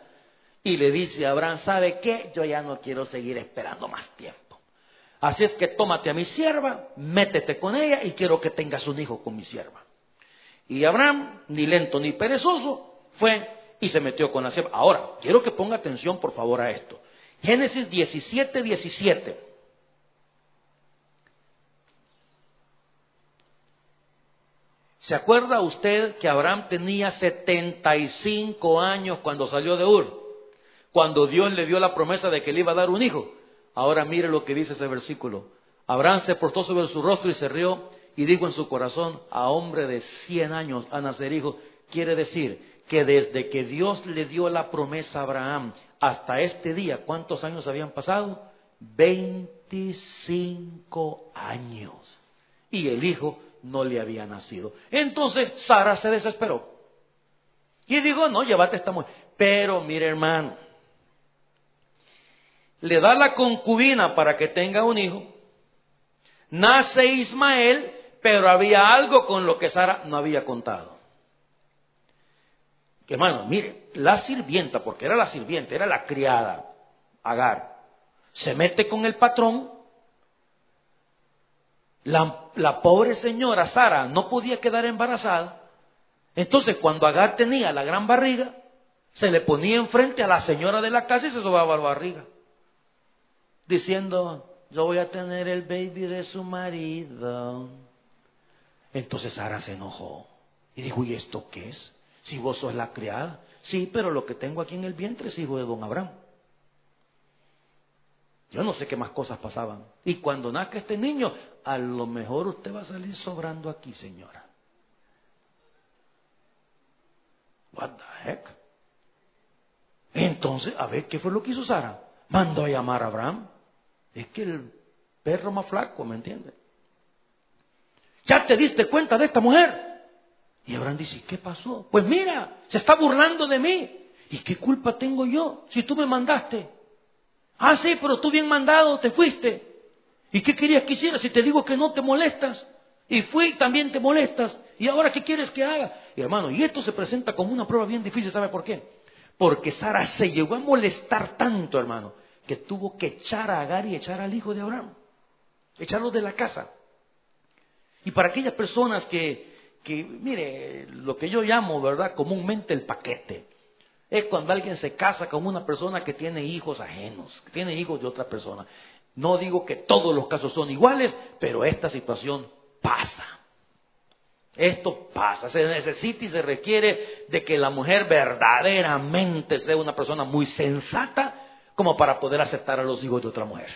y le dice a Abraham, ¿sabe qué? Yo ya no quiero seguir esperando más tiempo. Así es que tómate a mi sierva, métete con ella y quiero que tengas un hijo con mi sierva. Y Abraham, ni lento ni perezoso, fue y se metió con la sierva. Ahora, quiero que ponga atención por favor a esto. Génesis 17, 17. ¿Se acuerda usted que Abraham tenía 75 años cuando salió de Ur? Cuando Dios le dio la promesa de que le iba a dar un hijo. Ahora mire lo que dice ese versículo. Abraham se portó sobre su rostro y se rió y dijo en su corazón, a hombre de cien años a nacer hijo. Quiere decir que desde que Dios le dio la promesa a Abraham hasta este día, ¿cuántos años habían pasado? Veinticinco años. Y el hijo no le había nacido. Entonces Sara se desesperó. Y dijo, no, llévate esta mujer. Pero mire hermano, le da la concubina para que tenga un hijo, nace Ismael, pero había algo con lo que Sara no había contado. Que hermano, mire, la sirvienta, porque era la sirvienta, era la criada, Agar, se mete con el patrón, la, pobre señora Sara no podía quedar embarazada, entonces cuando Agar tenía la gran barriga, se le ponía enfrente a la señora de la casa y se sobaba la barriga diciendo, yo voy a tener el baby de su marido. Entonces Sara se enojó y dijo, ¿y esto qué es? Si vos sos la criada. Sí, pero lo que tengo aquí en el vientre es hijo de don Abraham. Yo no sé qué más cosas pasaban. Y cuando nazca este niño, a lo mejor usted va a salir sobrando aquí, señora. What the heck? Entonces, a ver, ¿qué fue lo que hizo Sara? Mandó a llamar a Abraham. Es que el perro más flaco, ¿me entiendes? ¿Ya te diste cuenta de esta mujer? Y Abraham dice, ¿qué pasó? Pues mira, se está burlando de mí. ¿Y qué culpa tengo yo si tú me mandaste? Ah, sí, pero tú bien mandado, te fuiste. ¿Y qué querías que hiciera? Si te digo que no te molestas. Y fui, también te molestas. ¿Y ahora qué quieres que haga? Y hermano, y esto se presenta como una prueba bien difícil, ¿sabe por qué? Porque Sara se llegó a molestar tanto, hermano, que tuvo que echar a Agar y echar al hijo de Abraham. Echarlo de la casa. Y para aquellas personas que, que, mire, lo que yo llamo, ¿verdad? Comúnmente el paquete. Es cuando alguien se casa con una persona que tiene hijos ajenos, que tiene hijos de otra persona. No digo que todos los casos son iguales, pero esta situación pasa. Esto pasa, se necesita y se requiere de que la mujer verdaderamente sea una persona muy sensata como para poder aceptar a los hijos de otra mujer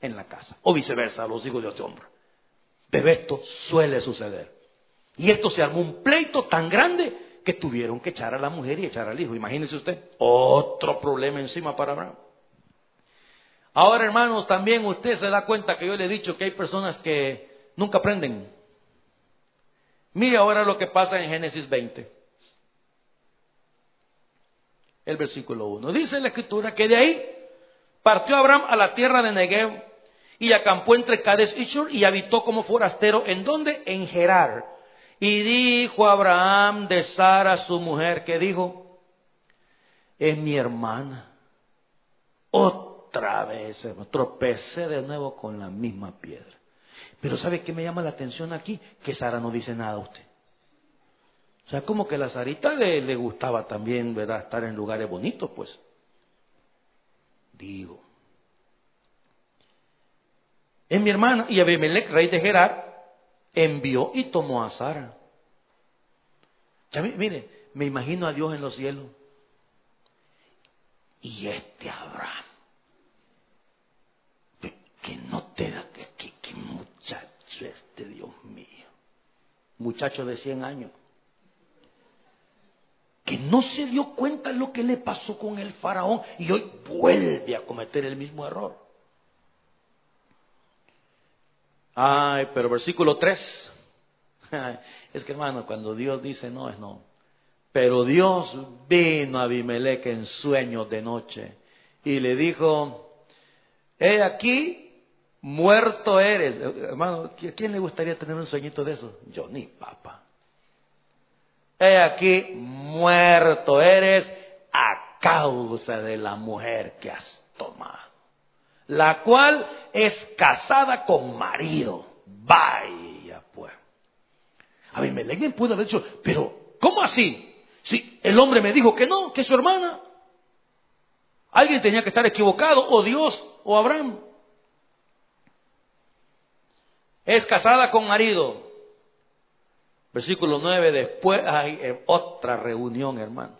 en la casa, o viceversa, a los hijos de otro hombre. Pero esto suele suceder. Y esto se armó un pleito tan grande que tuvieron que echar a la mujer y echar al hijo. Imagínese usted, otro problema encima para Abraham. Ahora, hermanos, también usted se da cuenta que yo le he dicho que hay personas que nunca aprenden. Mire ahora lo que pasa en Génesis 20. El versículo 1. Dice la escritura que de ahí partió Abraham a la tierra de Negev y acampó entre Cades y Shur y habitó como forastero. ¿En dónde? En Gerar. Y dijo Abraham de Sara, su mujer, que dijo, es mi hermana. Otra vez, tropecé de nuevo con la misma piedra. Pero ¿sabe qué me llama la atención aquí? Que Sara no dice nada a usted. O sea, como que a la Sarita le, le gustaba también, ¿verdad? Estar en lugares bonitos, pues. Digo. Es mi hermana. Y Abimelech, rey de Gerar, envió y tomó a Sara. Mire, me imagino a Dios en los cielos. Y este Abraham, que no te da, que, que muchacho este, Dios mío. Muchacho de 100 años. Que no se dio cuenta de lo que le pasó con el faraón y hoy vuelve a cometer el mismo error. Ay, pero versículo 3. [laughs] Es que hermano, cuando Dios dice no, es no. Pero Dios vino a Abimelech en sueños de noche y le dijo, he aquí Muerto eres. Hermano, ¿a quién le gustaría tener un sueñito de eso? Yo ni papá. He aquí, muerto eres a causa de la mujer que has tomado, la cual es casada con marido. Vaya pues. A mí me bien pudo haber dicho, pero ¿cómo así? Si el hombre me dijo que no, que es su hermana. Alguien tenía que estar equivocado, o Dios, o Abraham. es casada con marido. Versículo 9, después hay eh, otra reunión, hermano.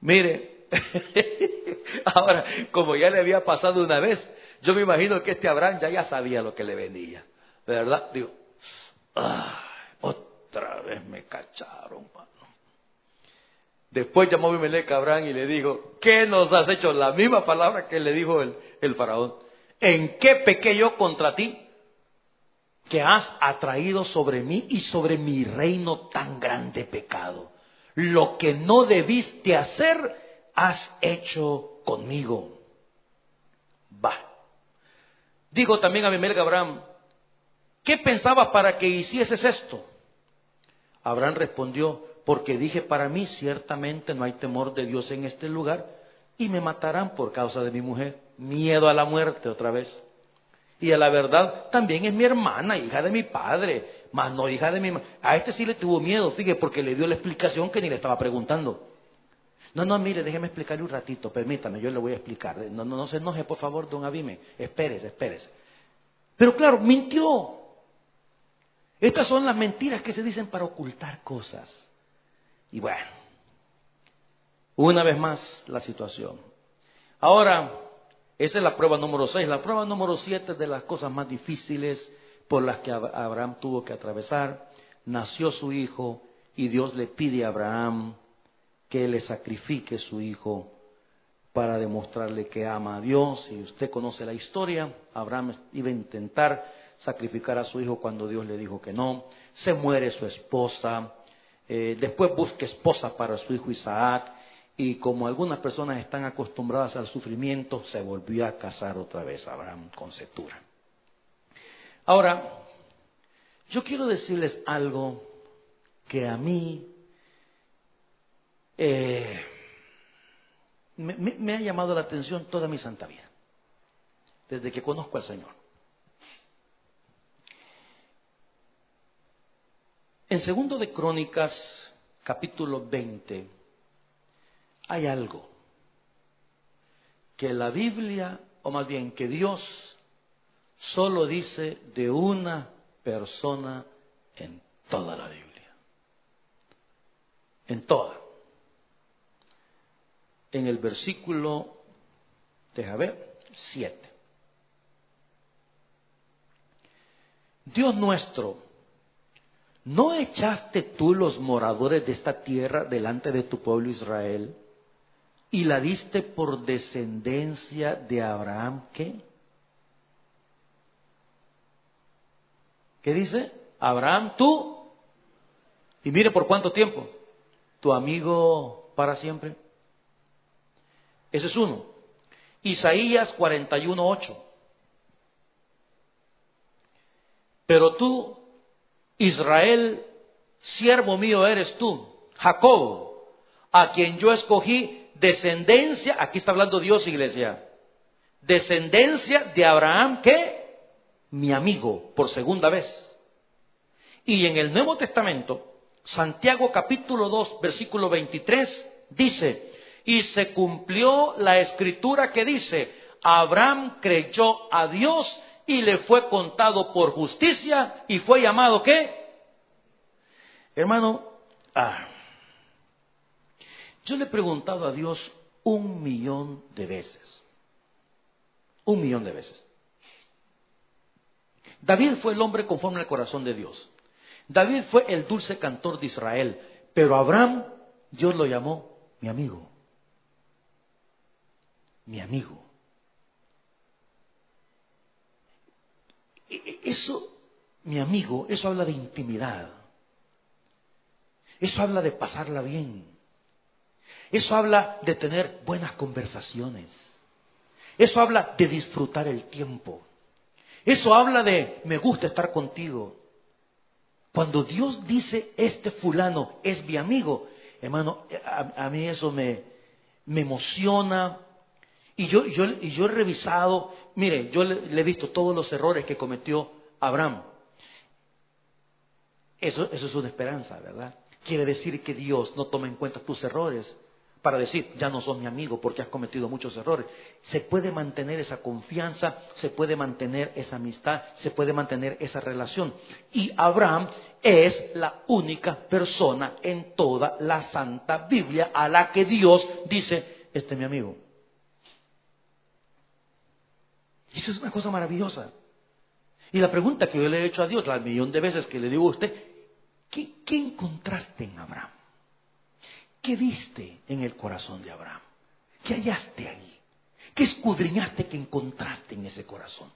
Mire, [laughs] ahora, como ya le había pasado una vez, yo me imagino que este Abraham ya, ya sabía lo que le venía. ¿Verdad? Digo, otra vez me cacharon. Después llamó Abimelech a Abraham y le dijo, ¿qué nos has hecho? La misma palabra que le dijo el, el faraón. ¿En qué pequé yo contra ti? Que has atraído sobre mí y sobre mi reino tan grande pecado. Lo que no debiste hacer, has hecho conmigo. Va. Digo también a Abimelech Abraham, ¿qué pensabas para que hicieses esto? Abraham respondió, porque dije para mí, ciertamente no hay temor de Dios en este lugar, y me matarán por causa de mi mujer miedo a la muerte otra vez. Y a la verdad también es mi hermana, hija de mi padre, más no hija de mi A este sí le tuvo miedo, fíjese, porque le dio la explicación que ni le estaba preguntando. No, no, mire, déjeme explicarle un ratito, permítame, yo le voy a explicar. No, no, se enoje, por favor, don Abime. Espérese, espérese. Pero claro, mintió. Estas son las mentiras que se dicen para ocultar cosas. Y bueno, una vez más la situación. Ahora, esa es la prueba número 6. La prueba número 7 es de las cosas más difíciles por las que Abraham tuvo que atravesar. Nació su hijo y Dios le pide a Abraham que le sacrifique su hijo para demostrarle que ama a Dios. Y usted conoce la historia, Abraham iba a intentar sacrificar a su hijo cuando Dios le dijo que no. Se muere su esposa. Eh, después busca esposa para su hijo Isaac Y como algunas personas están acostumbradas al sufrimiento, se volvió a casar otra vez Abraham con Setura. Ahora, yo quiero decirles algo que a mí eh, me, ha llamado la atención toda mi santa vida, desde que conozco al Señor. En segundo de Crónicas, capítulo 20, hay algo que la Biblia, o más bien que Dios, solo dice de una persona en toda la Biblia. En toda. En el versículo, deja ver, 7. Dios nuestro, ¿no echaste tú los moradores de esta tierra delante de tu pueblo Israel? y la diste por descendencia de Abraham, ¿qué? ¿Qué dice? Abraham, tú. Y mire por cuánto tiempo. Tu amigo para siempre. Ese es uno. Isaías 41.8. Pero tú, Israel, siervo mío eres tú, Jacob, a quien yo escogí descendencia, aquí está hablando Dios, iglesia, descendencia de Abraham, ¿qué? Mi amigo, por segunda vez. Y en el Nuevo Testamento, Santiago capítulo 2, versículo 23, dice, y se cumplió la escritura que dice, Abraham creyó a Dios y le fue contado por justicia y fue llamado ¿qué? Hermano, ah, yo le he preguntado a Dios un millón de veces. Un millón de veces. David fue el hombre conforme al corazón de Dios. David fue el dulce cantor de Israel. Pero Abraham, Dios lo llamó mi amigo. Mi amigo. E, e, eso, mi amigo, eso habla de intimidad. Eso habla de pasarla bien. Eso habla de tener buenas conversaciones. Eso habla de disfrutar el tiempo. Eso habla de me gusta estar contigo. Cuando Dios dice este fulano es mi amigo, hermano, a, mí eso me, me emociona. Y yo, y yo he revisado, mire, yo le, he visto todos los errores que cometió Abraham. Eso, eso es una esperanza, ¿verdad? Quiere decir que Dios no toma en cuenta tus errores, para decir, ya no sos mi amigo porque has cometido muchos errores. Se puede mantener esa confianza, se puede mantener esa amistad, se puede mantener esa relación. Y Abraham es la única persona en toda la Santa Biblia a la que Dios dice, este es mi amigo. Y eso es una cosa maravillosa. Y la pregunta que yo le he hecho a Dios, la millón de veces que le digo a usted, ¿qué, encontraste en Abraham? ¿Qué viste en el corazón de Abraham? ¿Qué hallaste ahí? ¿Qué escudriñaste que encontraste en ese corazón?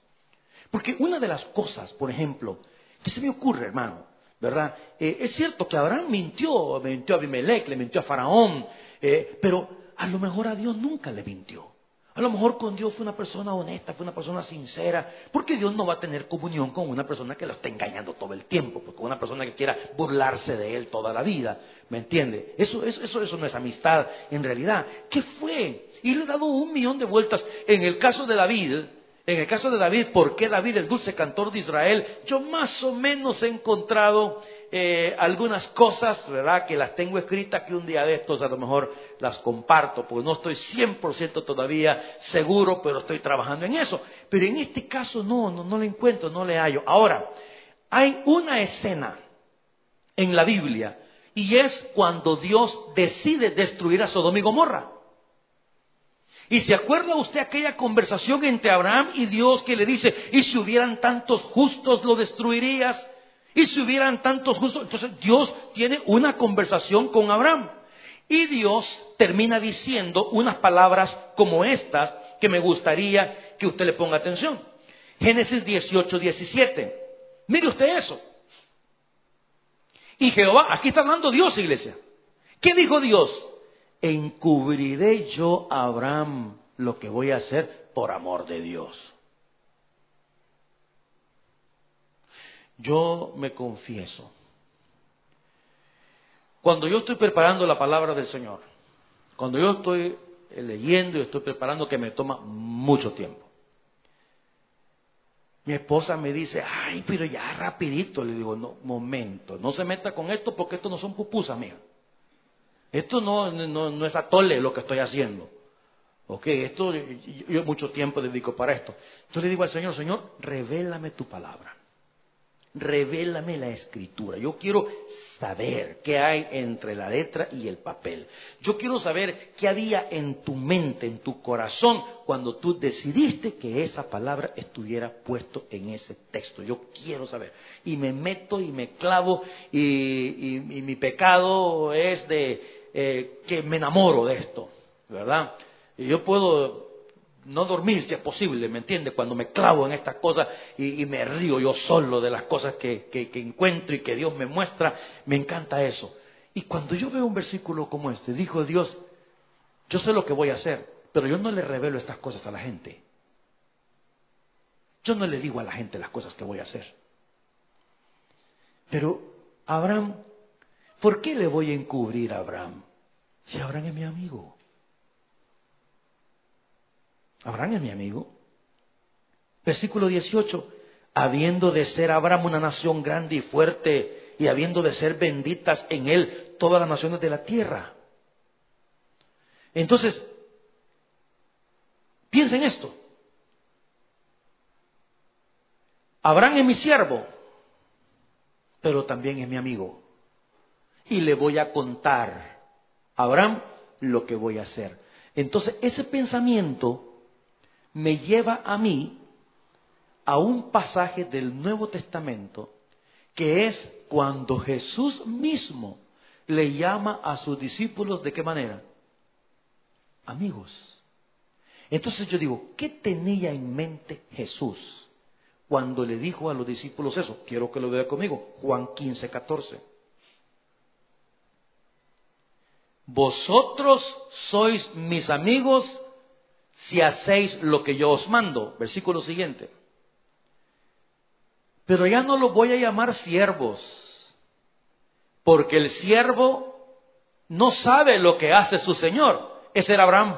Porque una de las cosas, por ejemplo, que se me ocurre, hermano, ¿verdad? Eh, es cierto que Abraham mintió, mintió a Abimelech, le mintió a Faraón, eh, pero a lo mejor a Dios nunca le mintió. A lo mejor con Dios fue una persona honesta, fue una persona sincera, porque Dios no va a tener comunión con una persona que lo está engañando todo el tiempo, con una persona que quiera burlarse de él toda la vida, ¿me entiende? Eso, eso, eso, no es amistad en realidad. ¿Qué fue? Y le he dado un millón de vueltas. En el caso de David, en el caso de David, ¿por qué David, el dulce cantor de Israel? Yo más o menos he encontrado eh, algunas cosas, ¿verdad? Que las tengo escritas que un día de estos a lo mejor las comparto, porque no estoy 100% todavía seguro, pero estoy trabajando en eso. Pero en este caso no, no, no le encuentro, no le hallo. Ahora, hay una escena en la Biblia y es cuando Dios decide destruir a Sodoma y Gomorra. Y se acuerda usted aquella conversación entre Abraham y Dios que le dice, y si hubieran tantos justos lo destruirías. Y si hubieran tantos justos, entonces Dios tiene una conversación con Abraham. Y Dios termina diciendo unas palabras como estas que me gustaría que usted le ponga atención. Génesis 18, 17. Mire usted eso. Y Jehová, aquí está hablando Dios, iglesia. ¿Qué dijo Dios? encubriré yo a Abraham lo que voy a hacer por amor de Dios. Yo me confieso, cuando yo estoy preparando la palabra del Señor, cuando yo estoy leyendo y estoy preparando que me toma mucho tiempo. Mi esposa me dice, ay, pero ya rapidito. Le digo, no, momento, no se meta con esto porque esto no son pupusas, mía. Esto no, no, no es atole lo que estoy haciendo. Ok, esto, yo mucho tiempo dedico para esto. Entonces le digo al Señor, Señor, revélame tu palabra revélame la escritura. Yo quiero saber qué hay entre la letra y el papel. Yo quiero saber qué había en tu mente, en tu corazón, cuando tú decidiste que esa palabra estuviera puesto en ese texto. Yo quiero saber. Y me meto y me clavo y, mi pecado es de eh, que me enamoro de esto, ¿verdad? Y yo puedo no dormir si es posible, ¿me entiende? Cuando me clavo en estas cosas y, me río yo solo de las cosas que, encuentro y que Dios me muestra, me encanta eso. Y cuando yo veo un versículo como este, dijo Dios, yo sé lo que voy a hacer, pero yo no le revelo estas cosas a la gente. Yo no le digo a la gente las cosas que voy a hacer. Pero Abraham, ¿por qué le voy a encubrir a Abraham? Si Abraham es mi amigo. Abraham es mi amigo. Versículo 18. Habiendo de ser Abraham una nación grande y fuerte, y habiendo de ser benditas en él todas las naciones de la tierra. Entonces, piensen esto. Abraham es mi siervo, pero también es mi amigo. Y le voy a contar a Abraham lo que voy a hacer. Entonces, ese pensamiento me lleva a mí a un pasaje del Nuevo Testamento que es cuando Jesús mismo le llama a sus discípulos de qué manera? Amigos. Entonces yo digo, ¿qué tenía en mente Jesús cuando le dijo a los discípulos eso? Quiero que lo vea conmigo. Juan 15, 14. Vosotros sois mis amigos si hacéis lo que yo os mando. Versículo siguiente. Pero ya no los voy a llamar siervos, porque el siervo no sabe lo que hace su Señor. Ese era Abraham.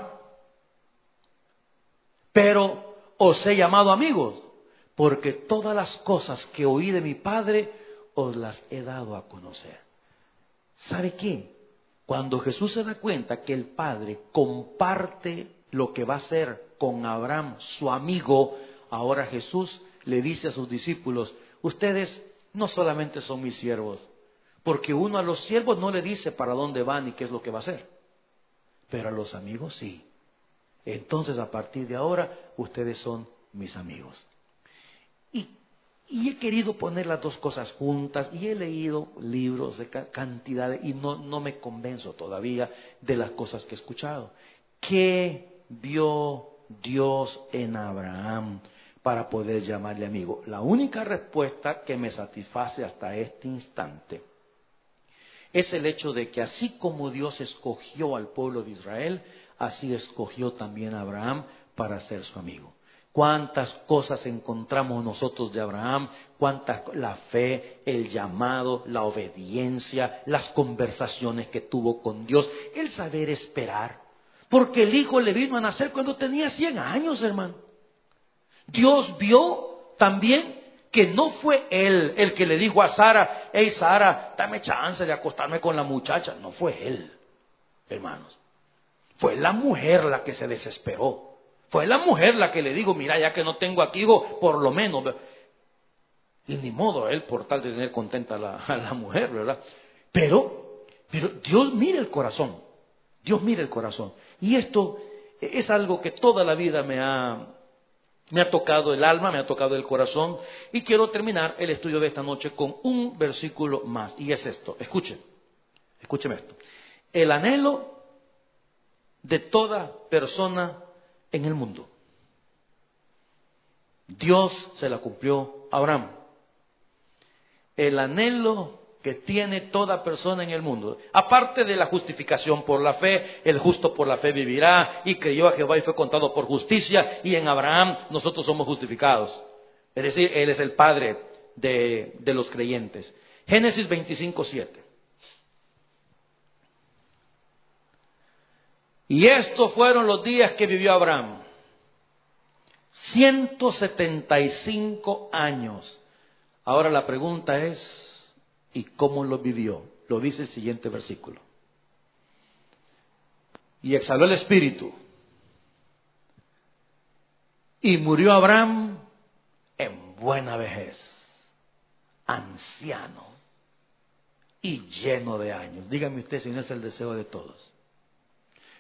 Pero os he llamado amigos, porque todas las cosas que oí de mi Padre os las he dado a conocer. ¿Sabe qué? Cuando Jesús se da cuenta que el Padre comparte lo que va a hacer con Abraham, su amigo, ahora Jesús le dice a sus discípulos, ustedes no solamente son mis siervos, porque uno a los siervos no le dice para dónde van y qué es lo que va a hacer, pero a los amigos sí. Entonces a partir de ahora ustedes son mis amigos. Y, he querido poner las dos cosas juntas y he leído libros de cantidad y no, no me convenzo todavía de las cosas que he escuchado. ¿Qué vio Dios en Abraham para poder llamarle amigo? La única respuesta que me satisface hasta este instante es el hecho de que así como Dios escogió al pueblo de Israel, así escogió también a Abraham para ser su amigo. Cuántas cosas encontramos nosotros de Abraham, cuántas la fe, el llamado, la obediencia, las conversaciones que tuvo con Dios, el saber esperar, porque el hijo le vino a nacer cuando tenía 100 años, hermano. Dios vio también que no fue él el que le dijo a Sara, hey Sara, dame chance de acostarme con la muchacha. No fue él, hermanos. Fue la mujer la que se desesperó. Fue la mujer la que le dijo, mira, ya que no tengo aquí hijo, por lo menos. Y ni modo él por tal de tener contenta a la, a la mujer, ¿verdad? Pero, pero Dios mira el corazón. Dios mira el corazón. Y esto es algo que toda la vida me ha, me ha tocado el alma, me ha tocado el corazón. Y quiero terminar el estudio de esta noche con un versículo más. Y es esto. Escuchen. Escúcheme esto. El anhelo de toda persona en el mundo. Dios se la cumplió a Abraham. El anhelo que tiene toda persona en el mundo. Aparte de la justificación por la fe, el justo por la fe vivirá y creyó a Jehová y fue contado por justicia y en Abraham nosotros somos justificados. Es decir, Él es el Padre de, los creyentes. Génesis 25, 7. Y estos fueron los días que vivió Abraham. 175 años. Ahora la pregunta es, ¿y cómo lo vivió? Lo dice el siguiente versículo. Y exhaló el espíritu. Y murió Abraham en buena vejez, anciano y lleno de años. Dígame usted si no es el deseo de todos.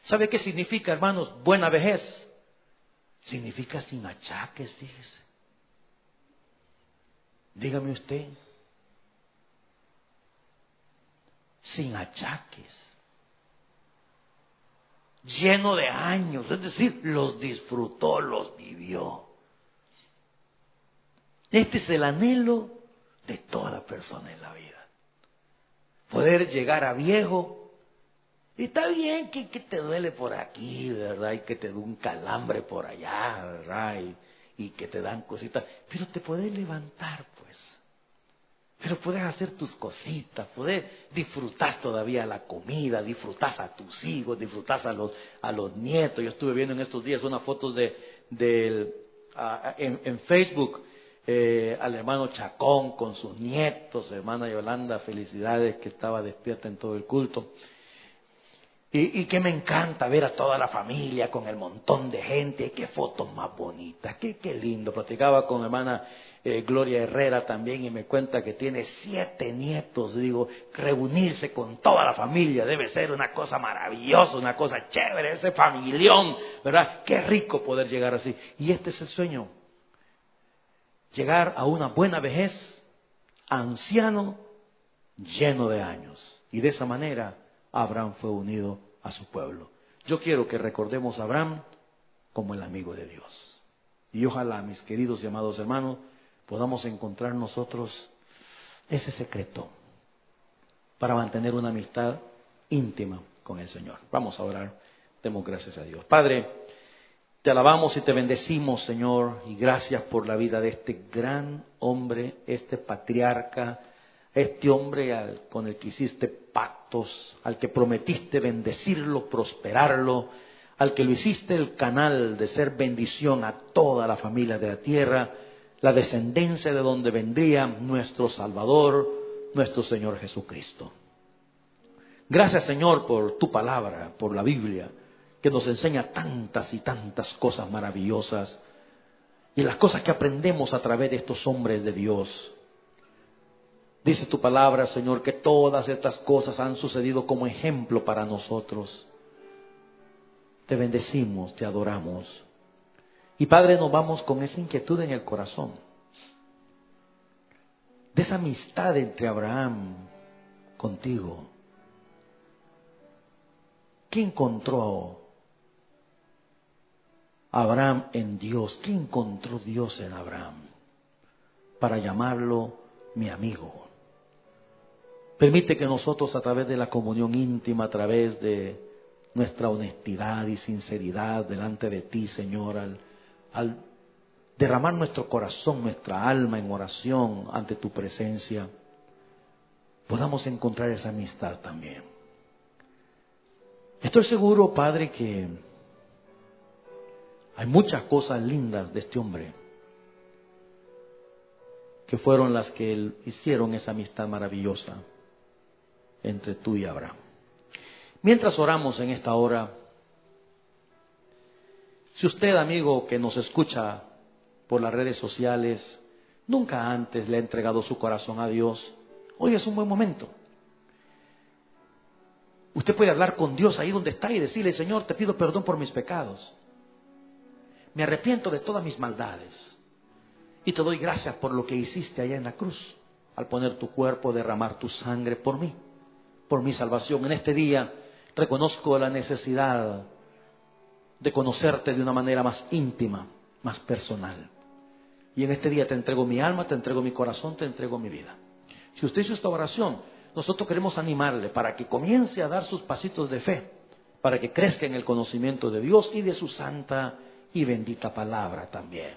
¿Sabe qué significa, hermanos, buena vejez? Significa sin achaques, fíjese. Dígame usted. Sin achaques. Lleno de años, es decir, los disfrutó, los vivió. Este es el anhelo de toda persona en la vida. Poder llegar a viejo y está bien que, te duele por aquí, ¿verdad? Y que te da un calambre por allá, ¿verdad? Y, que te dan cositas. Pero te puedes levantar, pues. Pero puedes hacer tus cositas, puedes disfrutar todavía la comida, disfrutar a tus hijos, disfrutar a los, a los nietos. Yo estuve viendo en estos días unas fotos de, en, Facebook eh, al hermano Chacón con sus nietos, hermana Yolanda, felicidades que estaba despierta en todo el culto. Y, que me encanta ver a toda la familia con el montón de gente, qué fotos más bonitas, qué, qué lindo. Platicaba con mi hermana eh, Gloria Herrera también y me cuenta que tiene siete nietos. Digo, reunirse con toda la familia debe ser una cosa maravillosa, una cosa chévere, ese familión, ¿verdad? Qué rico poder llegar así. Y este es el sueño, llegar a una buena vejez, anciano, lleno de años. Y de esa manera Abraham fue unido a su pueblo. Yo quiero que recordemos a Abraham como el amigo de Dios. Y ojalá, mis queridos y amados hermanos, podamos encontrar nosotros ese secreto para mantener una amistad íntima con el Señor. Vamos a orar. Demos gracias a Dios. Padre, te alabamos y te bendecimos, Señor, y gracias por la vida de este gran hombre, este patriarca, este hombre con el que hiciste pactos, al que prometiste bendecirlo, prosperarlo, al que lo hiciste el canal de ser bendición a toda la familia de la tierra, la descendencia de donde vendría nuestro Salvador, nuestro Señor Jesucristo. Gracias Señor por tu palabra, por la Biblia, que nos enseña tantas y tantas cosas maravillosas y las cosas que aprendemos a través de estos hombres de Dios Dice tu palabra, Señor, que todas estas cosas han sucedido como ejemplo para nosotros. Te bendecimos, te adoramos. Y Padre, nos vamos con esa inquietud en el corazón. De esa amistad entre Abraham contigo. ¿Qué encontró Abraham en Dios? ¿Qué encontró Dios en Abraham? Para llamarlo mi amigo. Permite que nosotros a través de la comunión íntima, a través de nuestra honestidad y sinceridad delante de ti, Señor, al, derramar nuestro corazón, nuestra alma en oración ante tu presencia, podamos encontrar esa amistad también. Estoy seguro, Padre, que hay muchas cosas lindas de este hombre que fueron las que hicieron esa amistad maravillosa entre tú y Abraham. Mientras oramos en esta hora, si usted, amigo que nos escucha por las redes sociales, nunca antes le ha entregado su corazón a Dios, hoy es un buen momento. Usted puede hablar con Dios ahí donde está y decirle, Señor, te pido perdón por mis pecados. Me arrepiento de todas mis maldades. Y te doy gracias por lo que hiciste allá en la cruz, al poner tu cuerpo, derramar tu sangre por mí por mi salvación. En este día reconozco la necesidad de conocerte de una manera más íntima, más personal. Y en este día te entrego mi alma, te entrego mi corazón, te entrego mi vida. Si usted hizo esta oración, nosotros queremos animarle para que comience a dar sus pasitos de fe, para que crezca en el conocimiento de Dios y de su santa y bendita palabra también.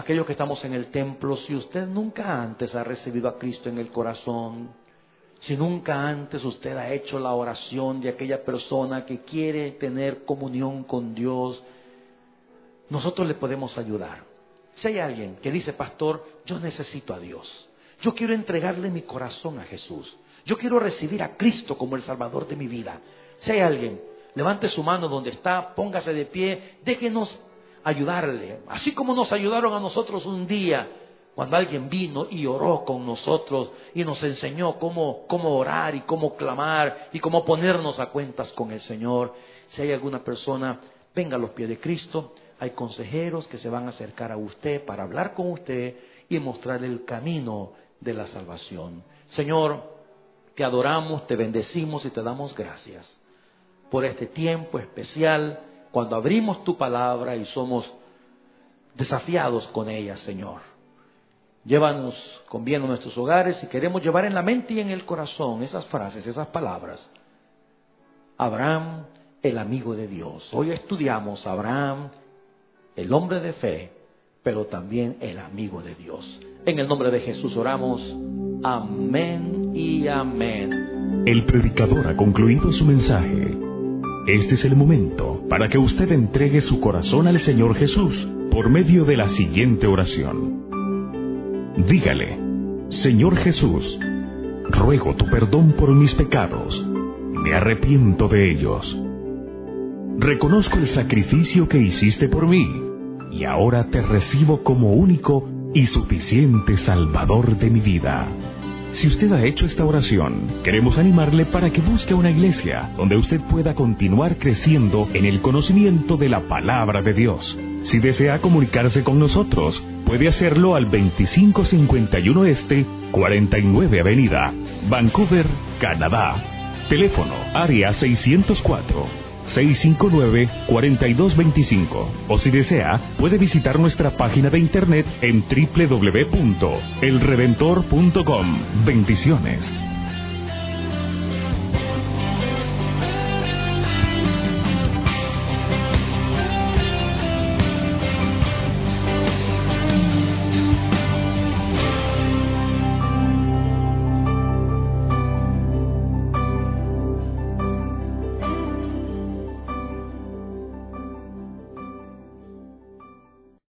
Aquellos que estamos en el templo, si usted nunca antes ha recibido a Cristo en el corazón, si nunca antes usted ha hecho la oración de aquella persona que quiere tener comunión con Dios, nosotros le podemos ayudar. Si hay alguien que dice, pastor, yo necesito a Dios, yo quiero entregarle mi corazón a Jesús, yo quiero recibir a Cristo como el Salvador de mi vida. Si hay alguien, levante su mano donde está, póngase de pie, déjenos ayudarle, así como nos ayudaron a nosotros un día cuando alguien vino y oró con nosotros y nos enseñó cómo, cómo orar y cómo clamar y cómo ponernos a cuentas con el Señor. Si hay alguna persona, venga a los pies de Cristo. Hay consejeros que se van a acercar a usted para hablar con usted y mostrarle el camino de la salvación. Señor, te adoramos, te bendecimos y te damos gracias por este tiempo especial cuando abrimos tu palabra y somos desafiados con ella, Señor. Llévanos con bien a nuestros hogares y queremos llevar en la mente y en el corazón esas frases, esas palabras. Abraham, el amigo de Dios. Hoy estudiamos Abraham, el hombre de fe, pero también el amigo de Dios. En el nombre de Jesús oramos. Amén y amén. El predicador ha concluido su mensaje. Este es el momento para que usted entregue su corazón al Señor Jesús por medio de la siguiente oración. Dígale, Señor Jesús, ruego tu perdón por mis pecados, me arrepiento de ellos. Reconozco el sacrificio que hiciste por mí y ahora te recibo como único y suficiente Salvador de mi vida. Si usted ha hecho esta oración, queremos animarle para que busque una iglesia donde usted pueda continuar creciendo en el conocimiento de la palabra de Dios. Si desea comunicarse con nosotros, puede hacerlo al 2551 Este, 49 Avenida, Vancouver, Canadá. Teléfono área 604 659-4225. O si desea, puede visitar nuestra página de internet en www.elredentor.com. Bendiciones.